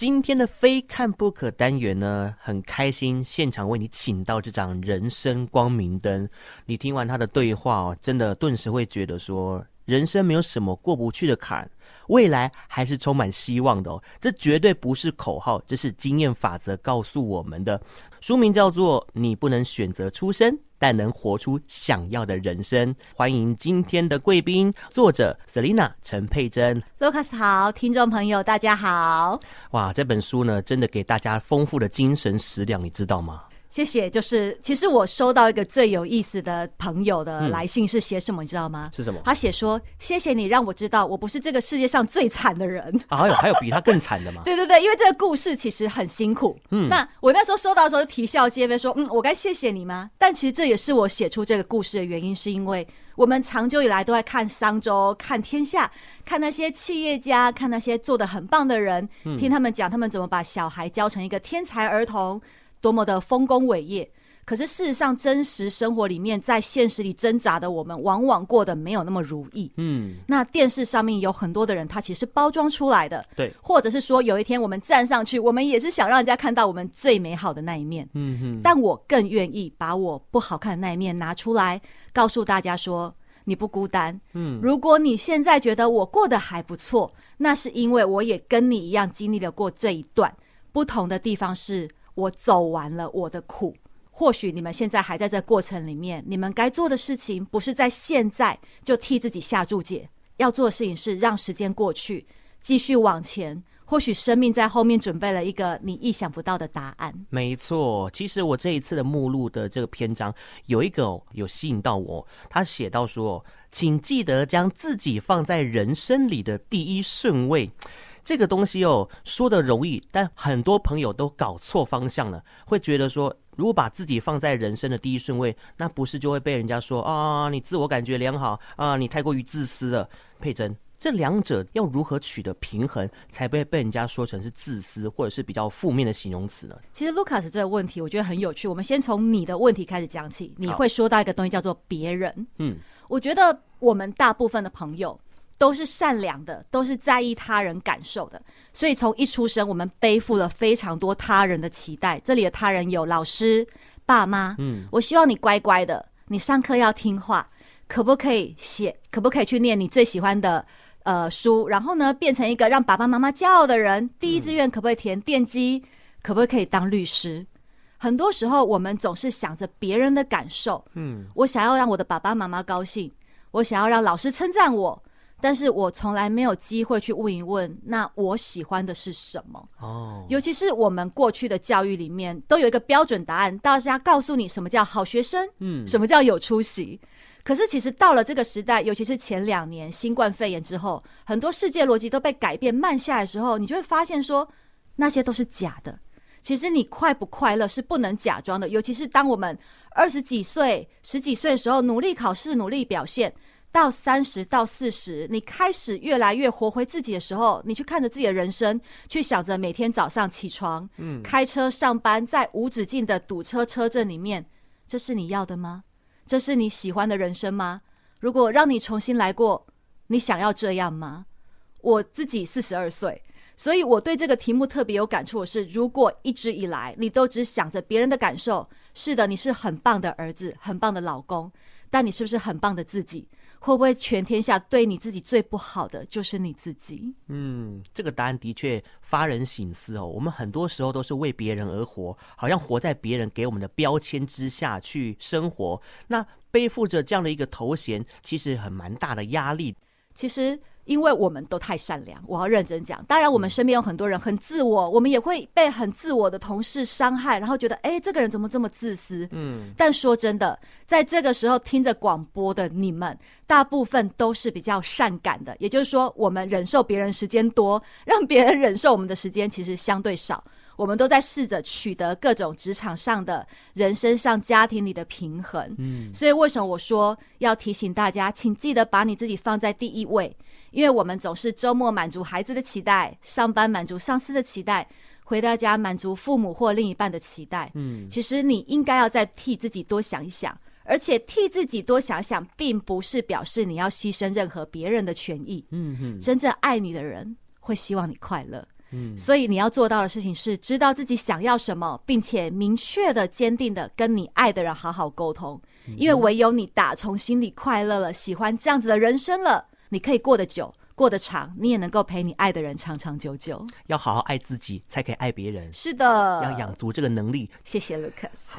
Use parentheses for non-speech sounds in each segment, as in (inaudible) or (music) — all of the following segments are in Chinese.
今天的非看不可单元呢，很开心现场为你请到这盏人生光明灯。你听完他的对话哦，真的顿时会觉得说，人生没有什么过不去的坎，未来还是充满希望的哦。这绝对不是口号，这是经验法则告诉我们的。书名叫做《你不能选择出生》。但能活出想要的人生。欢迎今天的贵宾，作者 Selina 陈佩珍。Lucas 好，听众朋友大家好。哇，这本书呢，真的给大家丰富的精神食粮，你知道吗？谢谢。就是，其实我收到一个最有意思的朋友的来信，是写什么？你知道吗？是什么？他写说：“谢谢你让我知道，我不是这个世界上最惨的人。(laughs) ”啊，还有还有比他更惨的吗？(laughs) 对对对，因为这个故事其实很辛苦。嗯，那我那时候收到的时候啼笑皆非，说：“嗯，我该谢谢你吗？”但其实这也是我写出这个故事的原因，是因为我们长久以来都在看商周、看天下、看那些企业家、看那些做的很棒的人，听他们讲他们怎么把小孩教成一个天才儿童。多么的丰功伟业，可是事实上，真实生活里面，在现实里挣扎的我们，往往过得没有那么如意。嗯，那电视上面有很多的人，他其实是包装出来的，对，或者是说，有一天我们站上去，我们也是想让人家看到我们最美好的那一面。嗯哼，但我更愿意把我不好看的那一面拿出来，告诉大家说，你不孤单。嗯，如果你现在觉得我过得还不错，那是因为我也跟你一样经历了过这一段。不同的地方是。我走完了我的苦，或许你们现在还在这过程里面。你们该做的事情不是在现在就替自己下注解，要做的事情是让时间过去，继续往前。或许生命在后面准备了一个你意想不到的答案。没错，其实我这一次的目录的这个篇章有一个有吸引到我，他写到说：“请记得将自己放在人生里的第一顺位。”这个东西哦，说的容易，但很多朋友都搞错方向了，会觉得说，如果把自己放在人生的第一顺位，那不是就会被人家说啊，你自我感觉良好啊，你太过于自私了。佩珍，这两者要如何取得平衡，才不会被人家说成是自私，或者是比较负面的形容词呢？其实 Lucas 这个问题，我觉得很有趣。我们先从你的问题开始讲起。你会说到一个东西叫做别人。嗯，我觉得我们大部分的朋友。都是善良的，都是在意他人感受的，所以从一出生，我们背负了非常多他人的期待。这里的他人有老师、爸妈。嗯，我希望你乖乖的，你上课要听话，可不可以写？可不可以去念你最喜欢的呃书？然后呢，变成一个让爸爸妈妈骄傲的人。第一志愿可不可以填电机？可不可以当律师？很多时候，我们总是想着别人的感受。嗯，我想要让我的爸爸妈妈高兴，我想要让老师称赞我。但是我从来没有机会去问一问，那我喜欢的是什么？哦，尤其是我们过去的教育里面都有一个标准答案，大家告诉你什么叫好学生，嗯，什么叫有出息。可是其实到了这个时代，尤其是前两年新冠肺炎之后，很多世界逻辑都被改变慢下来的时候，你就会发现说那些都是假的。其实你快不快乐是不能假装的，尤其是当我们二十几岁、十几岁的时候，努力考试、努力表现。到三十到四十，你开始越来越活回自己的时候，你去看着自己的人生，去想着每天早上起床，嗯，开车上班，在无止境的堵车车阵里面，这是你要的吗？这是你喜欢的人生吗？如果让你重新来过，你想要这样吗？我自己四十二岁，所以我对这个题目特别有感触的是，如果一直以来你都只想着别人的感受，是的，你是很棒的儿子，很棒的老公，但你是不是很棒的自己？会不会全天下对你自己最不好的就是你自己？嗯，这个答案的确发人省思哦。我们很多时候都是为别人而活，好像活在别人给我们的标签之下去生活。那背负着这样的一个头衔，其实很蛮大的压力。其实。因为我们都太善良，我要认真讲。当然，我们身边有很多人很自我，我们也会被很自我的同事伤害，然后觉得，哎，这个人怎么这么自私？嗯。但说真的，在这个时候听着广播的你们，大部分都是比较善感的，也就是说，我们忍受别人时间多，让别人忍受我们的时间其实相对少。我们都在试着取得各种职场上的、人生上、家庭里的平衡。嗯。所以为什么我说要提醒大家，请记得把你自己放在第一位。因为我们总是周末满足孩子的期待，上班满足上司的期待，回到家满足父母或另一半的期待。嗯，其实你应该要再替自己多想一想，而且替自己多想想，并不是表示你要牺牲任何别人的权益。嗯哼，真正爱你的人会希望你快乐。嗯，所以你要做到的事情是知道自己想要什么，并且明确的、坚定的跟你爱的人好好沟通。因为唯有你打从心里快乐了，喜欢这样子的人生了，你可以过得久。过得长，你也能够陪你爱的人长长久久。要好好爱自己，才可以爱别人。是的，要养足这个能力。谢谢 Lucas。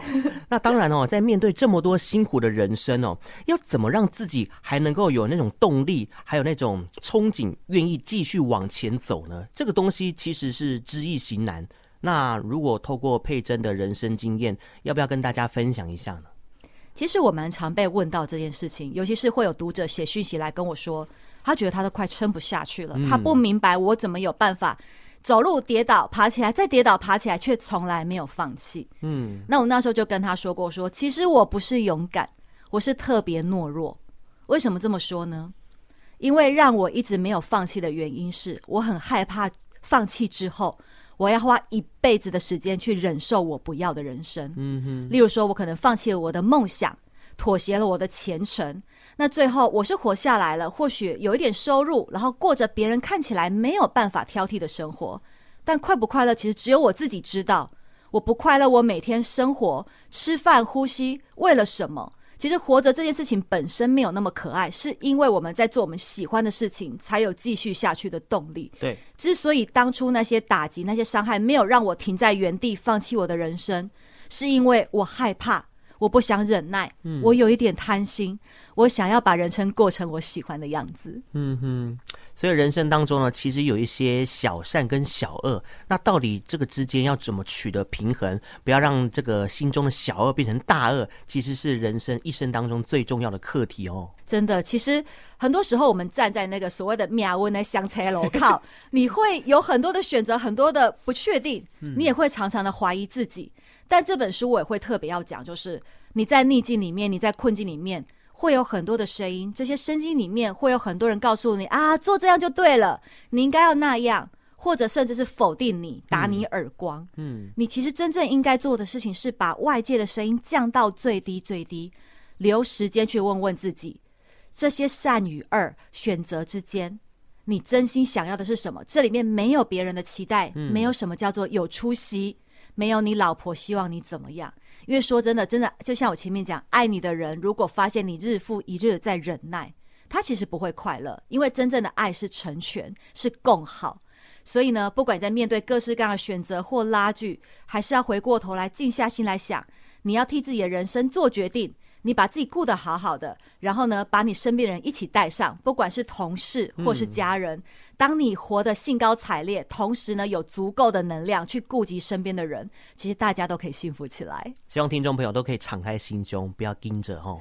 那当然哦，(laughs) 在面对这么多辛苦的人生哦，要怎么让自己还能够有那种动力，还有那种憧憬，愿意继续往前走呢？这个东西其实是知易行难。那如果透过佩珍的人生经验，要不要跟大家分享一下呢？其实我们常被问到这件事情，尤其是会有读者写讯息来跟我说。他觉得他都快撑不下去了，他不明白我怎么有办法走路跌倒爬起来再跌倒爬起来，却从来没有放弃。嗯，那我那时候就跟他说过说，说其实我不是勇敢，我是特别懦弱。为什么这么说呢？因为让我一直没有放弃的原因是我很害怕放弃之后，我要花一辈子的时间去忍受我不要的人生。嗯哼，例如说我可能放弃了我的梦想，妥协了我的前程。那最后我是活下来了，或许有一点收入，然后过着别人看起来没有办法挑剔的生活，但快不快乐，其实只有我自己知道。我不快乐，我每天生活、吃饭、呼吸，为了什么？其实活着这件事情本身没有那么可爱，是因为我们在做我们喜欢的事情，才有继续下去的动力。对，之所以当初那些打击、那些伤害没有让我停在原地，放弃我的人生，是因为我害怕。我不想忍耐，我有一点贪心，我想要把人生过成我喜欢的样子。嗯哼，所以人生当中呢，其实有一些小善跟小恶，那到底这个之间要怎么取得平衡，不要让这个心中的小恶变成大恶，其实是人生一生当中最重要的课题哦。真的，其实很多时候我们站在那个所谓的命运的香车楼靠，(laughs) 你会有很多的选择，很多的不确定，你也会常常的怀疑自己。但这本书我也会特别要讲，就是你在逆境里面，你在困境里面，会有很多的声音。这些声音里面会有很多人告诉你啊，做这样就对了，你应该要那样，或者甚至是否定你，打你耳光。嗯，你其实真正应该做的事情是把外界的声音降到最低最低，留时间去问问自己，这些善与恶选择之间，你真心想要的是什么？这里面没有别人的期待，没有什么叫做有出息。没有你老婆希望你怎么样？因为说真的，真的就像我前面讲，爱你的人如果发现你日复一日在忍耐，他其实不会快乐。因为真正的爱是成全，是共好。所以呢，不管在面对各式各样的选择或拉锯，还是要回过头来静下心来想，你要替自己的人生做决定。你把自己顾得好好的，然后呢，把你身边的人一起带上，不管是同事或是家人。嗯、当你活得兴高采烈，同时呢，有足够的能量去顾及身边的人，其实大家都可以幸福起来。希望听众朋友都可以敞开心胸，不要盯着哦。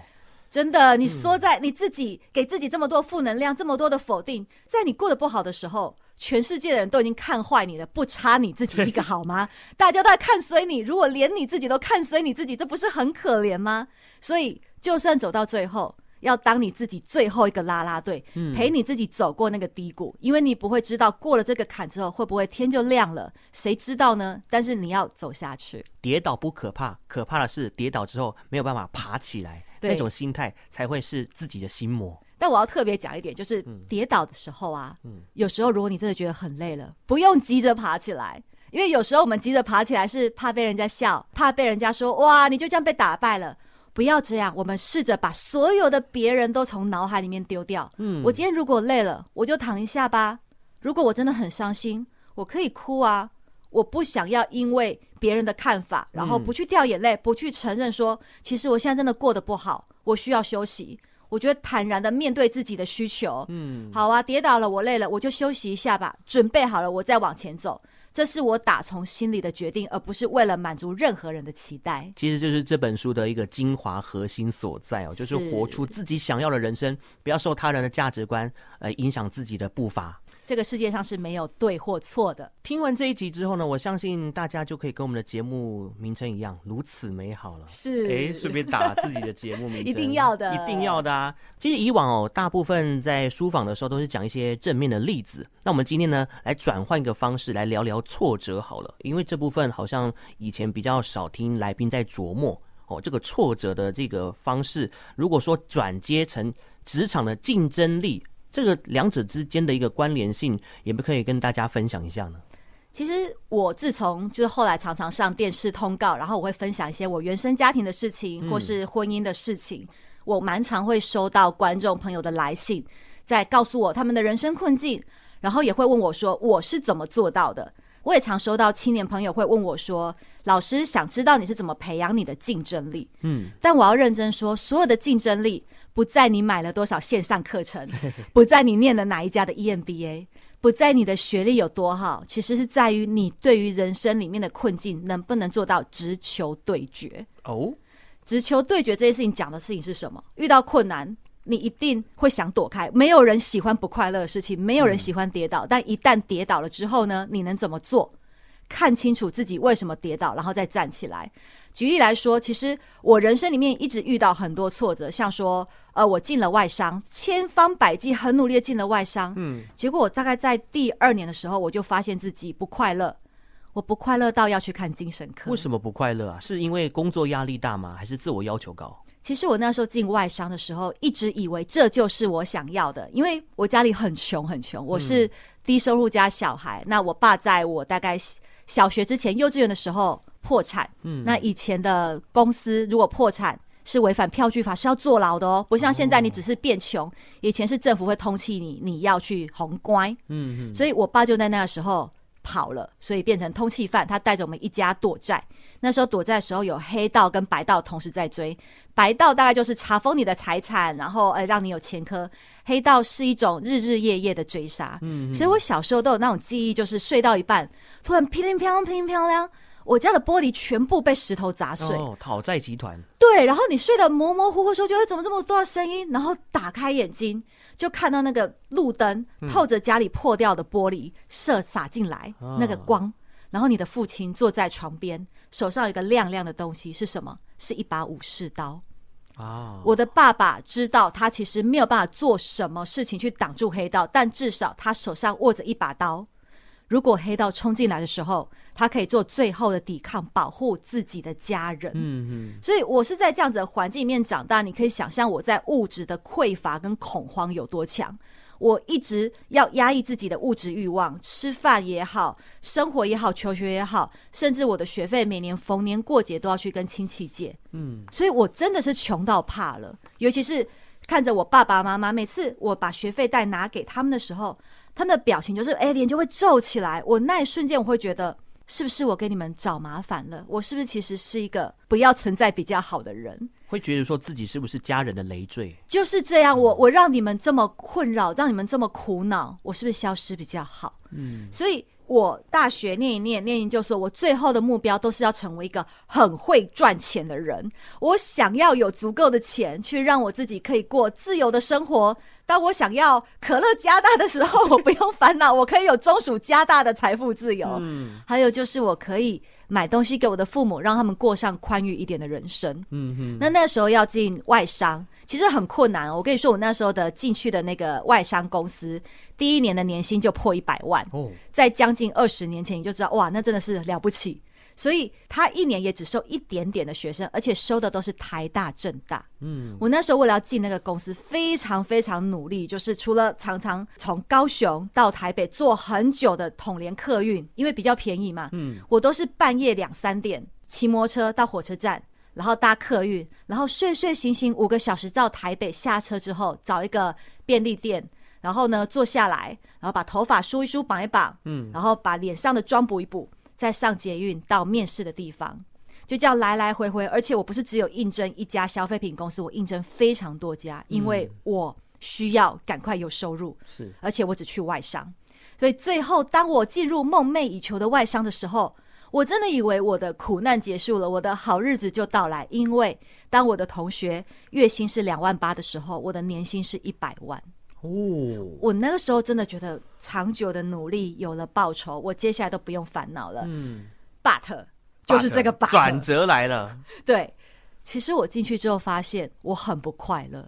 真的，你说在你自己给自己这么多负能量，这么多的否定，在你过得不好的时候，全世界的人都已经看坏你了，不差你自己一个好吗？(laughs) 大家都在看衰你，如果连你自己都看衰你自己，这不是很可怜吗？所以，就算走到最后，要当你自己最后一个啦啦队，陪你自己走过那个低谷，因为你不会知道过了这个坎之后会不会天就亮了，谁知道呢？但是你要走下去，跌倒不可怕，可怕的是跌倒之后没有办法爬起来。那种心态才会是自己的心魔。但我要特别讲一点，就是跌倒的时候啊，嗯，有时候如果你真的觉得很累了，不用急着爬起来，因为有时候我们急着爬起来是怕被人家笑，怕被人家说哇，你就这样被打败了。不要这样，我们试着把所有的别人都从脑海里面丢掉。嗯，我今天如果累了，我就躺一下吧。如果我真的很伤心，我可以哭啊。我不想要因为别人的看法，然后不去掉眼泪，不去承认说，其实我现在真的过得不好，我需要休息。我觉得坦然的面对自己的需求，嗯，好啊，跌倒了，我累了，我就休息一下吧，准备好了，我再往前走。这是我打从心里的决定，而不是为了满足任何人的期待。其实就是这本书的一个精华核心所在哦，就是活出自己想要的人生，不要受他人的价值观呃影响自己的步伐。这个世界上是没有对或错的。听完这一集之后呢，我相信大家就可以跟我们的节目名称一样，如此美好了。是，哎，顺便打自己的节目名称，(laughs) 一定要的，一定要的啊！其实以往哦，大部分在书房的时候都是讲一些正面的例子。那我们今天呢，来转换一个方式来聊聊挫折好了，因为这部分好像以前比较少听来宾在琢磨哦，这个挫折的这个方式，如果说转接成职场的竞争力。这个两者之间的一个关联性，也不可以跟大家分享一下呢？其实我自从就是后来常常上电视通告，然后我会分享一些我原生家庭的事情，或是婚姻的事情。嗯、我蛮常会收到观众朋友的来信，在告诉我他们的人生困境，然后也会问我说我是怎么做到的。我也常收到青年朋友会问我说，老师想知道你是怎么培养你的竞争力。嗯，但我要认真说，所有的竞争力不在你买了多少线上课程，(laughs) 不在你念了哪一家的 EMBA。不在你的学历有多好，其实是在于你对于人生里面的困境能不能做到直球对决。哦，直球对决这件事情讲的事情是什么？遇到困难，你一定会想躲开。没有人喜欢不快乐的事情，没有人喜欢跌倒。嗯。但一旦跌倒了之后呢，你能怎么做？看清楚自己为什么跌倒，然后再站起来。举例来说，其实我人生里面一直遇到很多挫折，像说，呃，我进了外商，千方百计很努力的进了外商，嗯，结果我大概在第二年的时候，我就发现自己不快乐，我不快乐到要去看精神科。为什么不快乐啊？是因为工作压力大吗？还是自我要求高？其实我那时候进外商的时候，一直以为这就是我想要的，因为我家里很穷很穷，我是低收入家小孩，嗯，那我爸在我大概小学之前，幼稚园的时候。破产，嗯，那以前的公司如果破产是违反票据法，是要坐牢的哦，不像现在你只是变穷，哦，以前是政府会通缉你，你要去红乖，嗯嗯，所以我爸就在那个时候跑了，所以变成通缉犯，他带着我们一家躲债。那时候躲债的时候有黑道跟白道同时在追，白道大概就是查封你的财产，然后呃让你有前科，黑道是一种日日夜夜的追杀，嗯，所以我小时候都有那种记忆，就是睡到一半，突然噼里啪啦噼里啪啦。我家的玻璃全部被石头砸碎。哦，讨债集团。对，然后你睡得模模糊糊的时候，觉得怎么这么多的声音？然后打开眼睛，就看到那个路灯透着家里破掉的玻璃射洒进来，嗯，那个光。然后你的父亲坐在床边，手上有一个亮亮的东西，是什么？是一把武士刀。啊，我的爸爸知道他其实没有办法做什么事情去挡住黑道，但至少他手上握着一把刀。如果黑道冲进来的时候，他可以做最后的抵抗，保护自己的家人。嗯嗯，所以我是在这样子的环境里面长大。你可以想象我在物质的匮乏跟恐慌有多强。我一直要压抑自己的物质欲望，吃饭也好，生活也好，求学也好，甚至我的学费每年逢年过节都要去跟亲戚借。嗯，所以我真的是穷到怕了。尤其是看着我爸爸妈妈，每次我把学费袋拿给他们的时候。他的表情就是，哎，脸就会皱起来。我那一瞬间，我会觉得，是不是我给你们找麻烦了？我是不是其实是一个不要存在比较好的人？会觉得说自己是不是家人的累赘？就是这样，我我让你们这么困扰，让你们这么苦恼，我是不是消失比较好？嗯，所以。我大学念一念，念研究所，我最后的目标都是要成为一个很会赚钱的人。我想要有足够的钱，去让我自己可以过自由的生活。当我想要可乐加大的时候，(laughs) 我不用烦恼，我可以有中暑加大的财富自由。嗯，还有就是我可以买东西给我的父母，让他们过上宽裕一点的人生。嗯哼，那那时候要进外商。其实很困难。我跟你说，我那时候的进去的那个外商公司，第一年的年薪就破一百万。哦，在将近二十年前，你就知道哇，那真的是了不起。所以他一年也只收一点点的学生，而且收的都是台大、政大。嗯，我那时候为了要进那个公司，非常非常努力，就是除了常常从高雄到台北坐很久的统联客运，因为比较便宜嘛。嗯，我都是半夜两三点骑摩托车到火车站。然后搭客运，然后睡睡醒醒五个小时到台北，下车之后找一个便利店，然后呢坐下来，然后把头发梳一梳，绑一绑，嗯，然后把脸上的妆补一补，再上捷运到面试的地方，就这样来来回回。而且我不是只有应征一家消费品公司，我应征非常多家，因为我需要赶快有收入，是，而且我只去外商，所以最后当我进入梦寐以求的外商的时候。我真的以为我的苦难结束了，我的好日子就到来。因为当我的同学月薪是两万八的时候，我的年薪是一百万。哦，我那个时候真的觉得长久的努力有了报酬，我接下来都不用烦恼了。嗯，but 就是这个 but 转折来了。对，其实我进去之后发现我很不快乐。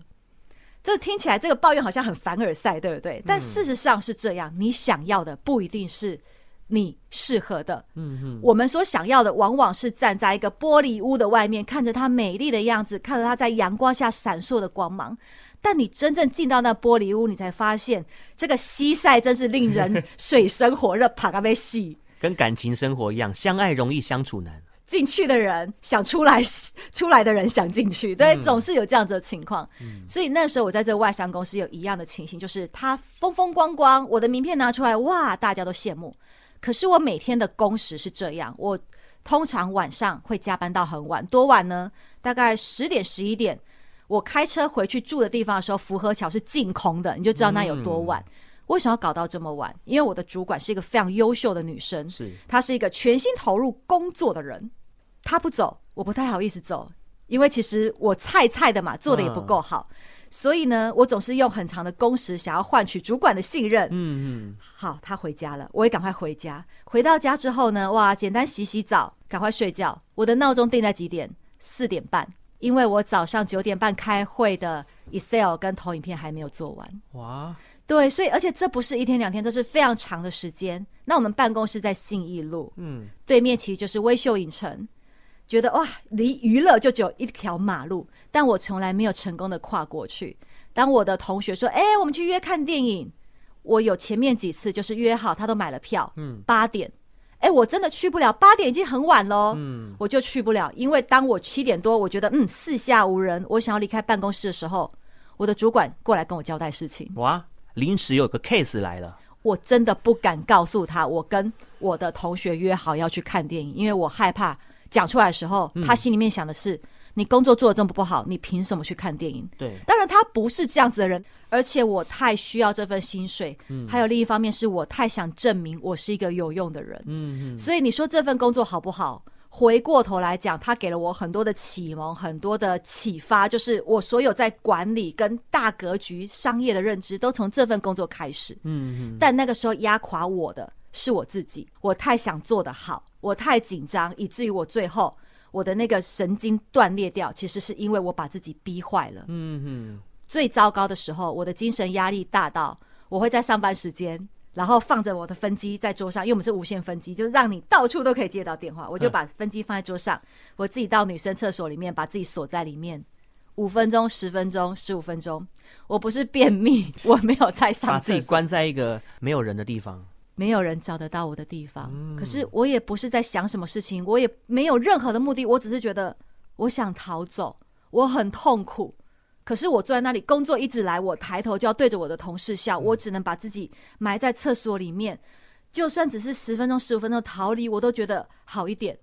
这听起来这个抱怨好像很凡尔赛，对不对？但事实上是这样，你想要的不一定是。你适合的，嗯哼，我们所想要的，往往是站在一个玻璃屋的外面，看着它美丽的样子，看着它在阳光下闪烁的光芒。但你真正进到那玻璃屋，你才发现，这个西晒真是令人 (laughs) 水深火热，爬个被洗。跟感情生活一样，相爱容易相处难。进去的人想出来，出来的人想进去，对，总是有这样子的情况。嗯、所以那时候我在这个外商公司有一样的情形，就是他风风光光，我的名片拿出来，哇，大家都羡慕。可是我每天的工时是这样，我通常晚上会加班到很晚，多晚呢？大概十点、十一点。我开车回去住的地方的时候，福和桥是净空的，你就知道那有多晚。嗯、为什么要搞到这么晚？因为我的主管是一个非常优秀的女生，是她是一个全心投入工作的人。她不走，我不太好意思走，因为其实我菜菜的嘛，做的也不够好，嗯、所以呢，我总是用很长的工时想要换取主管的信任。嗯嗯，好，他回家了，我也赶快回家。回到家之后呢，哇，简单洗洗澡，赶快睡觉。我的闹钟定在几点？四点半，因为我早上九点半开会的 Excel 跟投影片还没有做完。哇，对，所以而且这不是一天两天，这是非常长的时间。那我们办公室在信义路，嗯，对面其实就是微秀影城。觉得哇，离娱乐就只有一条马路，但我从来没有成功的跨过去。当我的同学说：“哎，我们去约看电影。”我有前面几次就是约好，他都买了票，嗯，八点，哎，我真的去不了，八点已经很晚喽，嗯，我就去不了。因为当我七点多，我觉得嗯四下无人，我想要离开办公室的时候，我的主管过来跟我交代事情。哇，临时有个 case 来了，我真的不敢告诉他，我跟我的同学约好要去看电影，因为我害怕。讲出来的时候，他心里面想的是：你工作做的这么不好，你凭什么去看电影？对，当然他不是这样子的人，而且我太需要这份薪水。嗯，还有另一方面是我太想证明我是一个有用的人。嗯嗯，所以你说这份工作好不好？回过头来讲，他给了我很多的启蒙，很多的启发，就是我所有在管理跟大格局、商业的认知，都从这份工作开始。嗯嗯，但那个时候压垮我的是我自己，我太想做得好。我太紧张，以至于我最后我的那个神经断裂掉，其实是因为我把自己逼坏了。嗯哼，最糟糕的时候，我的精神压力大到我会在上班时间，然后放着我的分机在桌上，因为我们是无线分机，就让你到处都可以接到电话。我就把分机放在桌上，我自己到女生厕所里面，把自己锁在里面，五分钟、十分钟、十五分钟。我不是便秘，(laughs) 我没有在上厕所，把自己关在一个没有人的地方。没有人找得到我的地方，嗯、可是我也不是在想什么事情，我也没有任何的目的，我只是觉得我想逃走，我很痛苦。可是我坐在那里，工作一直来，我抬头就要对着我的同事笑，嗯、我只能把自己埋在厕所里面，就算只是十分钟、十五分钟逃离，我都觉得好一点。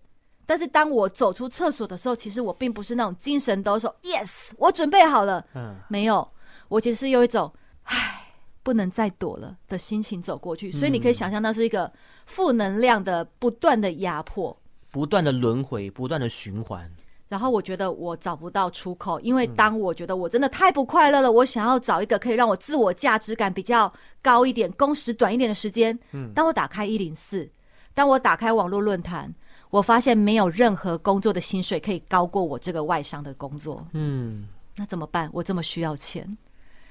但是当我走出厕所的时候，其实我并不是那种精神抖擞，yes，我准备好了，嗯，没有，我其实是有一种，唉。不能再躲了的心情走过去，所以你可以想象，那是一个负能量的不断的压迫，不断的轮回，不断的循环。然后我觉得我找不到出口，因为当我觉得我真的太不快乐了，我想要找一个可以让我自我价值感比较高一点、工时短一点的时间。嗯，当我打开一零四，当我打开网络论坛，我发现没有任何工作的薪水可以高过我这个外商的工作。嗯，那怎么办？我这么需要钱。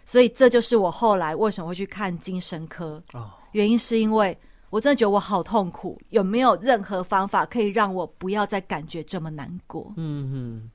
所以这就是我后来为什么会去看精神科哦，原因是因为我真的觉得我好痛苦，有没有任何方法可以让我不要再感觉这么难过？嗯嗯。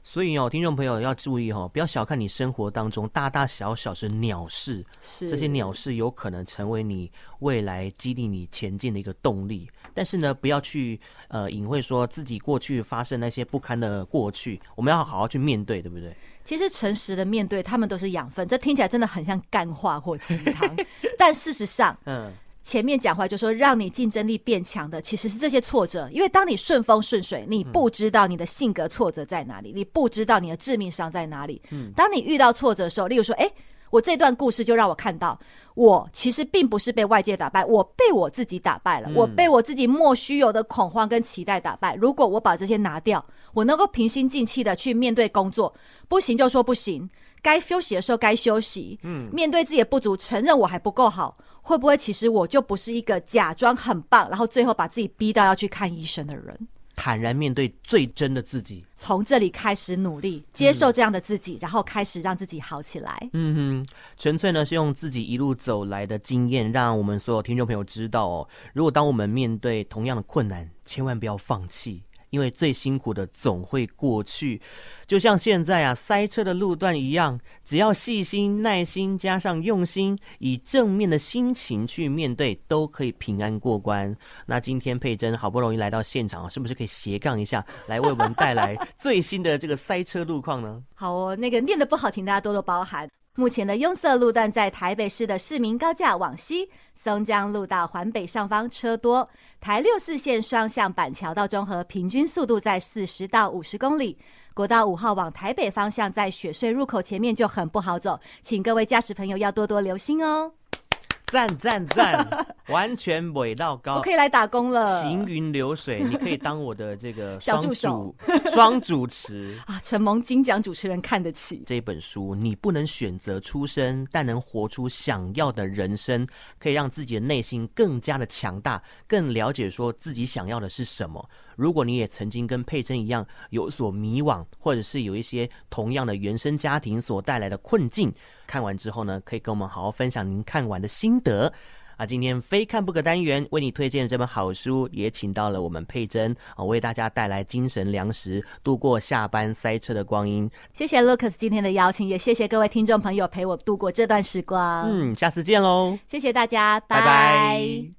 所以哦，听众朋友要注意哦，不要小看你生活当中大大小小的鸟事，这些鸟事有可能成为你未来激励你前进的一个动力。但是呢，不要去呃隐晦说自己过去发生那些不堪的过去，我们要好好去面对，对不对？其实诚实的面对，他们都是养分。这听起来真的很像干话或鸡汤，(laughs) 但事实上，嗯。前面讲话就说让你竞争力变强的，其实是这些挫折。因为当你顺风顺水，你不知道你的性格挫折在哪里，你不知道你的致命伤在哪里。嗯当你遇到挫折的时候，例如说，哎，我这段故事就让我看到，我其实并不是被外界打败，我被我自己打败了，我被我自己莫须有的恐慌跟期待打败。如果我把这些拿掉，我能够平心静气的去面对工作，不行就说不行，该休息的时候该休息，嗯，面对自己的不足，承认我还不够好。会不会其实我就不是一个假装很棒，然后最后把自己逼到要去看医生的人？坦然面对最真的自己，从这里开始努力接受这样的自己，嗯、然后开始让自己好起来。嗯哼，纯粹呢是用自己一路走来的经验，让我们所有听众朋友知道哦，如果当我们面对同样的困难，千万不要放弃。因为最辛苦的总会过去。就像现在啊，塞车的路段一样，只要细心、耐心，加上用心，以正面的心情去面对，都可以平安过关。那今天佩珍好不容易来到现场，是不是可以斜杠一下，来为我们带来最新的这个塞车路况呢？好哦，那个念的不好，请大家多多包涵。目前的拥塞路段在台北市的市民高架往西，松江路到环北上方车多；台六四线双向板桥到中和，平均速度在四十到五十公里。国道五号往台北方向，在雪穗入口前面就很不好走，请各位驾驶朋友要多多留心哦。赞赞赞，(laughs) 完全尾到高，我可以来打工了。行云流水，你可以当我的这个 (laughs) 小助手，双主持 (laughs) 啊！承蒙金奖主持人看得起这本书，你不能选择出身，但能活出想要的人生，可以让自己的内心更加的强大，更了解说自己想要的是什么。如果你也曾经跟佩珍一样有所迷惘，或者是有一些同样的原生家庭所带来的困境，看完之后呢，可以跟我们好好分享您看完的心得啊。今天非看不可单元为你推荐的这本好书，也请到了我们佩珍啊，为大家带来精神粮食，度过下班塞车的光阴。谢谢 Lucas 今天的邀请，也谢谢各位听众朋友陪我度过这段时光。嗯，下次见喽！谢谢大家，拜拜。拜拜。